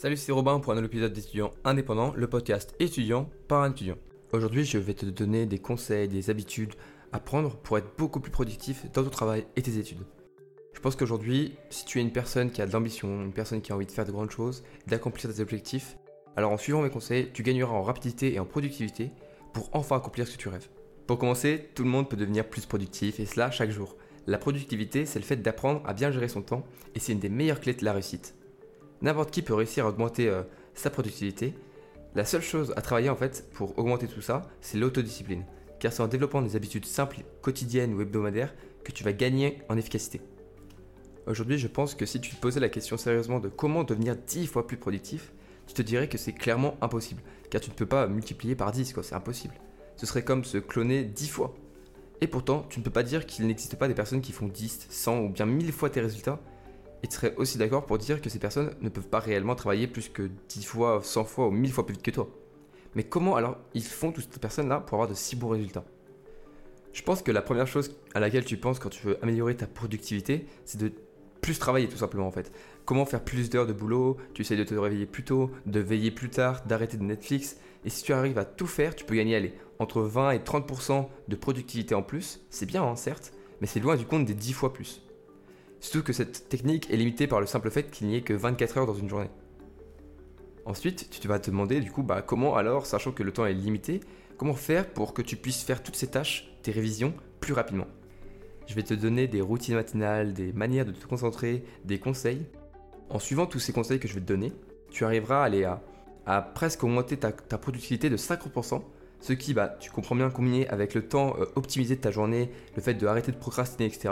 Salut, c'est Robin pour un nouvel épisode d'étudiant indépendant, le podcast étudiant par un étudiant. Aujourd'hui, je vais te donner des conseils, des habitudes à prendre pour être beaucoup plus productif dans ton travail et tes études. Je pense qu'aujourd'hui, si tu es une personne qui a de l'ambition, une personne qui a envie de faire de grandes choses, d'accomplir tes objectifs, alors en suivant mes conseils, tu gagneras en rapidité et en productivité pour enfin accomplir ce que tu rêves. Pour commencer, tout le monde peut devenir plus productif et cela chaque jour. La productivité, c'est le fait d'apprendre à bien gérer son temps et c'est une des meilleures clés de la réussite. N'importe qui peut réussir à augmenter euh, sa productivité. La seule chose à travailler en fait pour augmenter tout ça, c'est l'autodiscipline. Car c'est en développant des habitudes simples, quotidiennes ou hebdomadaires, que tu vas gagner en efficacité. Aujourd'hui, je pense que si tu te posais la question sérieusement de comment devenir 10 fois plus productif, tu te dirais que c'est clairement impossible. Car tu ne peux pas multiplier par 10, quoi, c'est impossible. Ce serait comme se cloner 10 fois. Et pourtant, tu ne peux pas dire qu'il n'existe pas des personnes qui font 10, 100 ou bien 1000 fois tes résultats et tu serais aussi d'accord pour dire que ces personnes ne peuvent pas réellement travailler plus que 10 fois, 100 fois ou 1000 fois plus vite que toi. Mais comment alors ils font toutes ces personnes-là pour avoir de si bons résultats? Je pense que la première chose à laquelle tu penses quand tu veux améliorer ta productivité, c'est de plus travailler tout simplement en fait. Comment faire plus d'heures de boulot, tu essayes de te réveiller plus tôt, de veiller plus tard, d'arrêter de Netflix, et si tu arrives à tout faire, tu peux gagner aller entre 20 et 30% de productivité en plus, c'est bien hein, certes, mais c'est loin du compte des 10 fois plus. Surtout que cette technique est limitée par le simple fait qu'il n'y ait que 24 heures dans une journée. Ensuite, tu vas te demander du coup bah, comment alors, sachant que le temps est limité, comment faire pour que tu puisses faire toutes ces tâches, tes révisions, plus rapidement? Je vais te donner des routines matinales, des manières de te concentrer, des conseils. En suivant tous ces conseils que je vais te donner, tu arriveras à aller à, presque augmenter ta, productivité de 50%, ce qui, bah, tu comprends bien, combiné avec le temps euh, optimisé de ta journée, le fait de de procrastiner, etc.,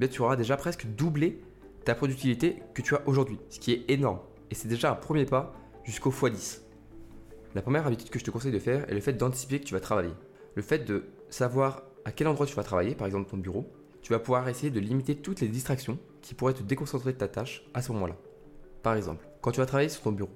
eh tu auras déjà presque doublé ta productivité que tu as aujourd'hui, ce qui est énorme. Et c'est déjà un premier pas jusqu'au x10. La première habitude que je te conseille de faire est le fait d'anticiper que tu vas travailler. Le fait de savoir à quel endroit tu vas travailler, par exemple ton bureau, tu vas pouvoir essayer de limiter toutes les distractions qui pourraient te déconcentrer de ta tâche à ce moment-là. Par exemple, quand tu vas travailler sur ton bureau,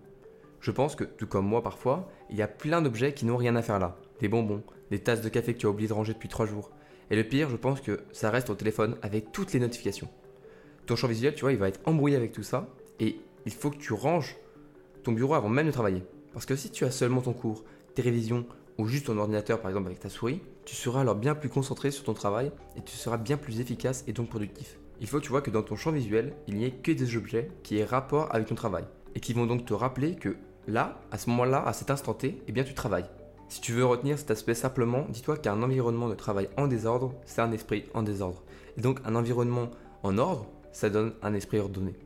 je pense que, tout comme moi parfois, il y a plein d'objets qui n'ont rien à faire là. Des bonbons, des tasses de café que tu as oublié de ranger depuis 3 jours, et le pire, je pense que ça reste au téléphone avec toutes les notifications. Ton champ visuel, tu vois, il va être embrouillé avec tout ça. Et il faut que tu ranges ton bureau avant même de travailler. Parce que si tu as seulement ton cours, tes révisions ou juste ton ordinateur par exemple avec ta souris, tu seras alors bien plus concentré sur ton travail et tu seras bien plus efficace et donc productif. Il faut que tu vois que dans ton champ visuel, il n'y ait que des objets qui aient rapport avec ton travail et qui vont donc te rappeler que là, à ce moment-là, à cet instant T, eh bien tu travailles. Si tu veux retenir cet aspect simplement, dis-toi qu'un environnement de travail en désordre, c'est un esprit en désordre. Et donc un environnement en ordre, ça donne un esprit ordonné.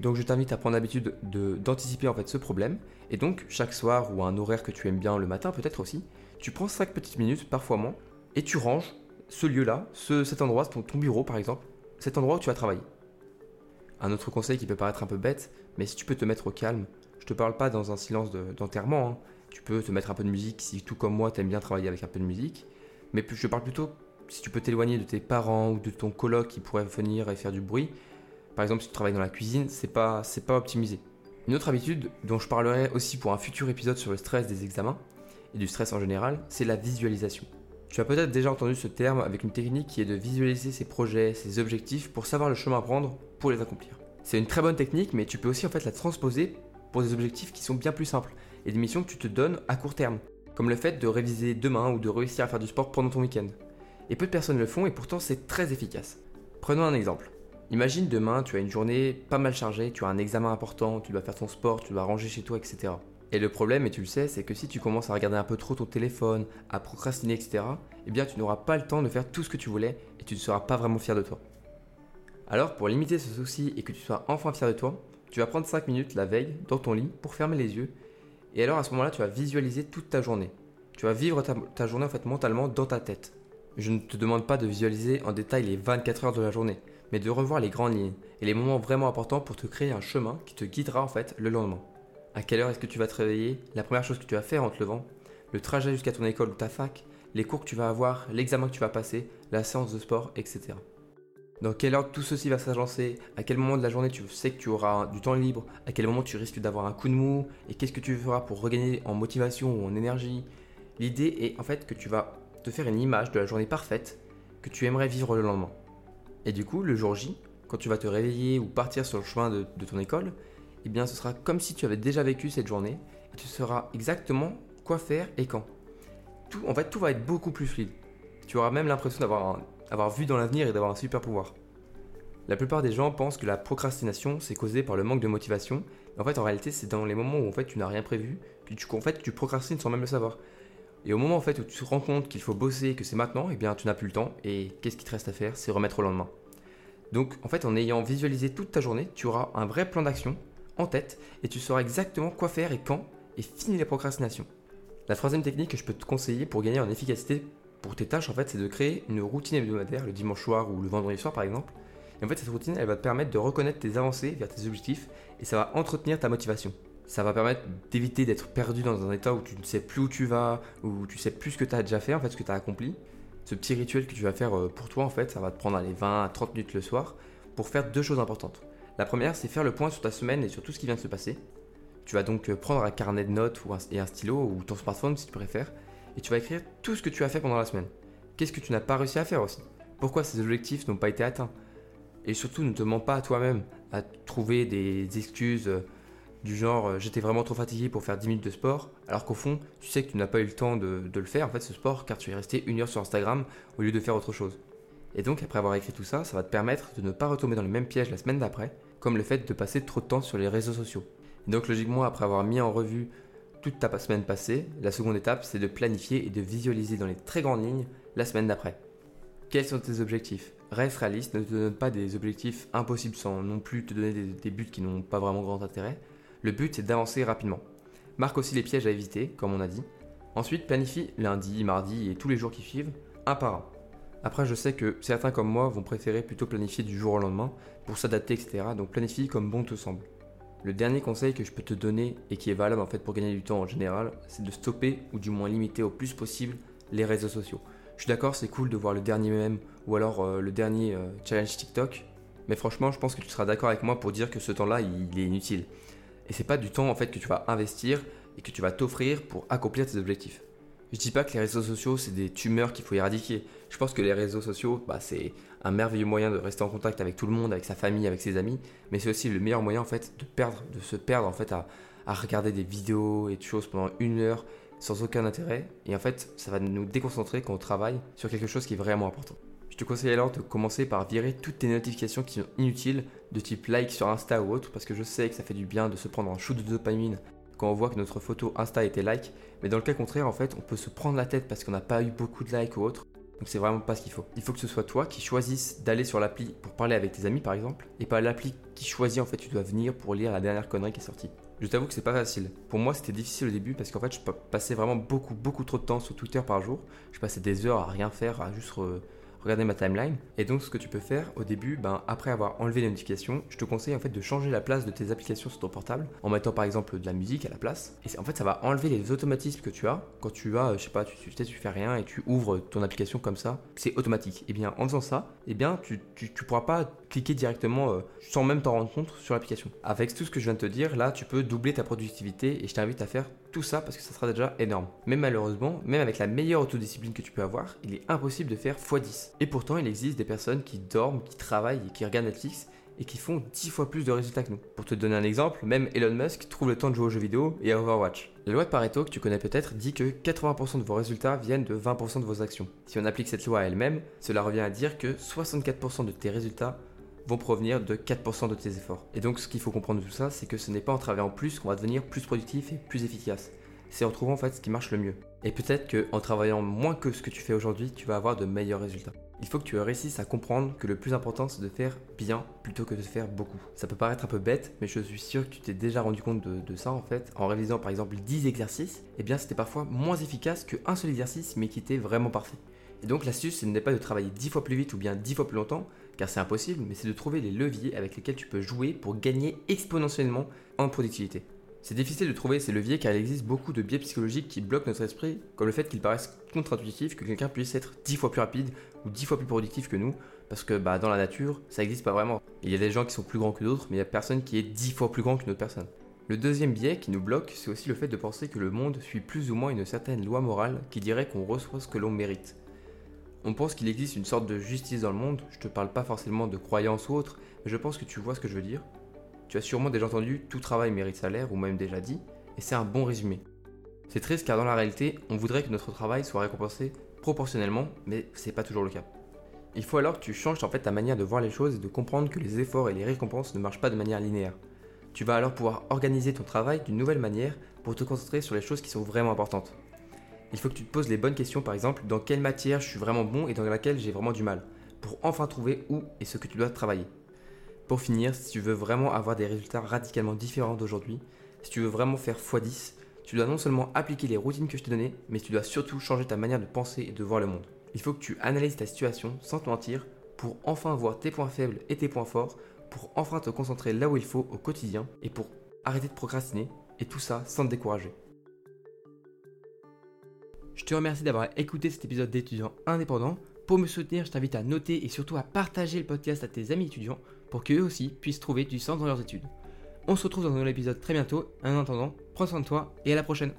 Donc je t'invite à prendre l'habitude d'anticiper en fait ce problème. Et donc chaque soir ou un horaire que tu aimes bien le matin peut-être aussi, tu prends 5 petites minutes, parfois moins, et tu ranges ce lieu-là, cet endroit, ton, ton bureau par exemple, cet endroit où tu vas travailler. Un autre conseil qui peut paraître un peu bête, mais si tu peux te mettre au calme, je te parle pas dans un silence d'enterrement, hein, tu peux te mettre un peu de musique si tout comme moi t'aimes bien travailler avec un peu de musique. Mais je parle plutôt si tu peux t'éloigner de tes parents ou de ton coloc qui pourrait venir et faire du bruit. Par exemple, si tu travailles dans la cuisine, c'est pas, c'est pas optimisé. Une autre habitude dont je parlerai aussi pour un futur épisode sur le stress des examens et du stress en général, c'est la visualisation. Tu as peut-être déjà entendu ce terme avec une technique qui est de visualiser ses projets, ses objectifs pour savoir le chemin à prendre pour les accomplir. C'est une très bonne technique, mais tu peux aussi en fait la transposer pour des objectifs qui sont bien plus simples et des missions que tu te donnes à court terme, comme le fait de réviser demain ou de réussir à faire du sport pendant ton week-end. Et peu de personnes le font et pourtant c'est très efficace. Prenons un exemple. Imagine demain, tu as une journée pas mal chargée, tu as un examen important, tu dois faire ton sport, tu dois ranger chez toi, etc. Et le problème, et tu le sais, c'est que si tu commences à regarder un peu trop ton téléphone, à procrastiner, etc., eh bien tu n'auras pas le temps de faire tout ce que tu voulais et tu ne seras pas vraiment fier de toi. Alors, pour limiter ce souci et que tu sois enfin fier de toi, tu vas prendre 5 minutes la veille dans ton lit pour fermer les yeux et alors à ce moment-là, tu vas visualiser toute ta journée. Tu vas vivre ta, journée en mentalement dans ta tête. Je ne te demande pas de visualiser en détail les 24 heures de la journée, mais de revoir les grandes lignes et les moments vraiment importants pour te créer un chemin qui te guidera en fait le lendemain. À quelle heure est-ce que tu vas te réveiller? La première chose que tu vas faire en te levant Le trajet jusqu'à ton école ou ta fac Les cours que tu vas avoir L'examen que tu vas passer La séance de sport, etc. Dans quelle heure tout ceci va s'agencer? À quel moment de la journée tu sais que tu auras du temps libre? À quel moment tu risques d'avoir un coup de mou? Et qu'est-ce que tu feras pour regagner en motivation ou en énergie? L'idée est en fait que tu vas te faire une image de la journée parfaite que tu aimerais vivre le lendemain. Et du coup, le jour J, quand tu vas te réveiller ou partir sur le chemin de, ton école, eh bien ce sera comme si tu avais déjà vécu cette journée tu sauras exactement quoi faire et quand. Tout, en fait, tout va être beaucoup plus fluide. Tu auras même l'impression d'avoir avoir vu dans l'avenir et d'avoir un super pouvoir. La plupart des gens pensent que la procrastination c'est causé par le manque de motivation. En fait, en réalité, c'est dans les moments où en fait tu n'as rien prévu, puis tu, en fait tu procrastines sans même le savoir. Et au moment où tu te rends compte qu'il faut bosser, que c'est maintenant, eh bien tu n'as plus le temps. Et qu'est-ce qui te reste à faire? C'est remettre au lendemain. Donc en fait, en ayant visualisé toute ta journée, tu auras un vrai plan d'action en tête et tu sauras exactement quoi faire et quand et finir les procrastinations. La troisième technique que je peux te conseiller pour gagner en efficacité pour tes tâches, en fait, c'est de créer une routine hebdomadaire le dimanche soir ou le vendredi soir, par exemple. Et en fait, cette routine, elle va te permettre de reconnaître tes avancées vers tes objectifs et ça va entretenir ta motivation. Ça va permettre d'éviter d'être perdu dans un état où tu ne sais plus où tu vas, où tu sais plus ce que tu as déjà fait, en fait, ce que tu as accompli. Ce petit rituel que tu vas faire euh, pour toi, en fait, ça va te prendre les 20 à 30 minutes le soir pour faire deux choses importantes. La première, c'est faire le point sur ta semaine et sur tout ce qui vient de se passer. Tu vas donc euh, prendre un carnet de notes et un stylo ou ton smartphone si tu préfères et tu vas écrire tout ce que tu as fait pendant la semaine. Qu'est-ce que tu n'as pas réussi à faire aussi? Pourquoi ces objectifs n'ont pas été atteints? Et surtout, ne te mens pas à toi-même à trouver des excuses euh, du genre euh, j'étais vraiment trop fatigué pour faire 10 minutes de sport, alors qu'au fond, tu sais que tu n'as pas eu le temps de, le faire, en fait, ce sport, car tu es resté une heure sur Instagram au lieu de faire autre chose. Et donc, après avoir écrit tout ça, ça va te permettre de ne pas retomber dans le même piège la semaine d'après, comme le fait de passer trop de temps sur les réseaux sociaux. Et donc, logiquement, après avoir mis en revue toute ta semaine passée, la seconde étape, c'est de planifier et de visualiser dans les très grandes lignes la semaine d'après. Quels sont tes objectifs? Reste réaliste, ne te donne pas des objectifs impossibles sans non plus te donner des, buts qui n'ont pas vraiment grand intérêt. Le but, c'est d'avancer rapidement. Marque aussi les pièges à éviter, comme on a dit. Ensuite, planifie lundi, mardi et tous les jours qui suivent, un par un. Après, je sais que certains comme moi vont préférer plutôt planifier du jour au lendemain pour s'adapter, etc. Donc planifie comme bon te semble. Le dernier conseil que je peux te donner et qui est valable en fait pour gagner du temps en général, c'est de stopper ou du moins limiter au plus possible les réseaux sociaux. Je suis d'accord, c'est cool de voir le dernier meme ou alors euh, le dernier euh, challenge TikTok, mais franchement, je pense que tu seras d'accord avec moi pour dire que ce temps-là, il, est inutile. Et c'est pas du temps en fait que tu vas investir et que tu vas t'offrir pour accomplir tes objectifs. Je dis pas que les réseaux sociaux c'est des tumeurs qu'il faut éradiquer. Je pense que les réseaux sociaux, bah, c'est un merveilleux moyen de rester en contact avec tout le monde, avec sa famille, avec ses amis, mais c'est aussi le meilleur moyen de perdre, se perdre en fait à, regarder des vidéos et des choses pendant une heure sans aucun intérêt. Et en fait, ça va nous déconcentrer quand on travaille sur quelque chose qui est vraiment important. Je te conseille alors de commencer par virer toutes tes notifications qui sont inutiles, de type like sur Insta ou autre, parce que je sais que ça fait du bien de se prendre un shoot de dopamine quand on voit que notre photo Insta était like. Mais dans le cas contraire, en fait, on peut se prendre la tête parce qu'on n'a pas eu beaucoup de likes ou autre. Donc c'est vraiment pas ce qu'il faut. Il faut que ce soit toi qui choisisses d'aller sur l'appli pour parler avec tes amis par exemple, et pas l'appli qui choisit en fait tu dois venir pour lire la dernière connerie qui est sortie. Je t'avoue que c'est pas facile. Pour moi c'était difficile au début parce qu'en fait je passais vraiment beaucoup beaucoup trop de temps sur Twitter par jour. Je passais des heures à rien faire, à juste regarder ma timeline. Et donc ce que tu peux faire au début, ben, après avoir enlevé les notifications, je te conseille en fait de changer la place de tes applications sur ton portable en mettant par exemple de la musique à la place. Et en fait ça va enlever les automatismes que tu as quand tu as, je sais pas, tu, tu, tu fais rien et tu ouvres ton application comme ça, c'est automatique. Et bien en faisant ça, et bien tu, tu, pourras pas cliquer directement euh, sans même t'en rendre compte sur l'application. Avec tout ce que je viens de te dire, là tu peux doubler ta productivité et je t'invite à faire tout ça parce que ça sera déjà énorme. Mais malheureusement, même avec la meilleure autodiscipline que tu peux avoir, il est impossible de faire x10. Et pourtant, il existe des personnes qui dorment, qui travaillent et qui regardent Netflix et qui font 10 fois plus de résultats que nous. Pour te donner un exemple, même Elon Musk trouve le temps de jouer aux jeux vidéo et à Overwatch. La loi de Pareto, que tu connais peut-être, dit que 80% de vos résultats viennent de 20% de vos actions. Si on applique cette loi à elle-même, cela revient à dire que 64% de tes résultats vont provenir de 4% de tes efforts. Et donc ce qu'il faut comprendre de tout ça, c'est que ce n'est pas en travaillant plus qu'on va devenir plus productif et plus efficace. C'est en trouvant en fait ce qui marche le mieux. Et peut-être qu'en travaillant moins que ce que tu fais aujourd'hui, tu vas avoir de meilleurs résultats. Il faut que tu réussisses à comprendre que le plus important c'est de faire bien plutôt que de faire beaucoup. Ça peut paraître un peu bête, mais je suis sûr que tu t'es déjà rendu compte de, ça en fait. En révisant par exemple 10 exercices, eh bien c'était parfois moins efficace qu'un seul exercice mais qui était vraiment parfait. Et donc l'astuce, ce n'est pas de travailler 10 fois plus vite ou bien 10 fois plus longtemps, car c'est impossible, mais c'est de trouver les leviers avec lesquels tu peux jouer pour gagner exponentiellement en productivité. C'est difficile de trouver ces leviers car il existe beaucoup de biais psychologiques qui bloquent notre esprit, comme le fait qu'il paraisse contre-intuitif que quelqu'un puisse être 10 fois plus rapide ou 10 fois plus productif que nous, parce que bah, dans la nature, ça n'existe pas vraiment. Il y a des gens qui sont plus grands que d'autres, mais il n'y a personne qui est 10 fois plus grand qu'une autre personne. Le deuxième biais qui nous bloque, c'est aussi le fait de penser que le monde suit plus ou moins une certaine loi morale qui dirait qu'on reçoit ce que l'on mérite. On pense qu'il existe une sorte de justice dans le monde, je te parle pas forcément de croyance ou autre, mais je pense que tu vois ce que je veux dire. Tu as sûrement déjà entendu tout travail mérite salaire ou même déjà dit, et c'est un bon résumé. C'est triste car dans la réalité, on voudrait que notre travail soit récompensé proportionnellement, mais c'est pas toujours le cas. Il faut alors que tu changes en fait ta manière de voir les choses et de comprendre que les efforts et les récompenses ne marchent pas de manière linéaire. Tu vas alors pouvoir organiser ton travail d'une nouvelle manière pour te concentrer sur les choses qui sont vraiment importantes. Il faut que tu te poses les bonnes questions par exemple dans quelle matière je suis vraiment bon et dans laquelle j'ai vraiment du mal, pour enfin trouver où et ce que tu dois travailler. Pour finir, si tu veux vraiment avoir des résultats radicalement différents d'aujourd'hui, si tu veux vraiment faire x10, tu dois non seulement appliquer les routines que je t'ai données, mais tu dois surtout changer ta manière de penser et de voir le monde. Il faut que tu analyses ta situation sans te mentir pour enfin voir tes points faibles et tes points forts, pour enfin te concentrer là où il faut au quotidien et pour arrêter de procrastiner et tout ça sans te décourager. Je te remercie d'avoir écouté cet épisode d'étudiants indépendants. Pour me soutenir, je t'invite à noter et surtout à partager le podcast à tes amis étudiants pour qu'eux aussi puissent trouver du sens dans leurs études. On se retrouve dans un nouvel épisode très bientôt. En attendant, prends soin de toi et à la prochaine.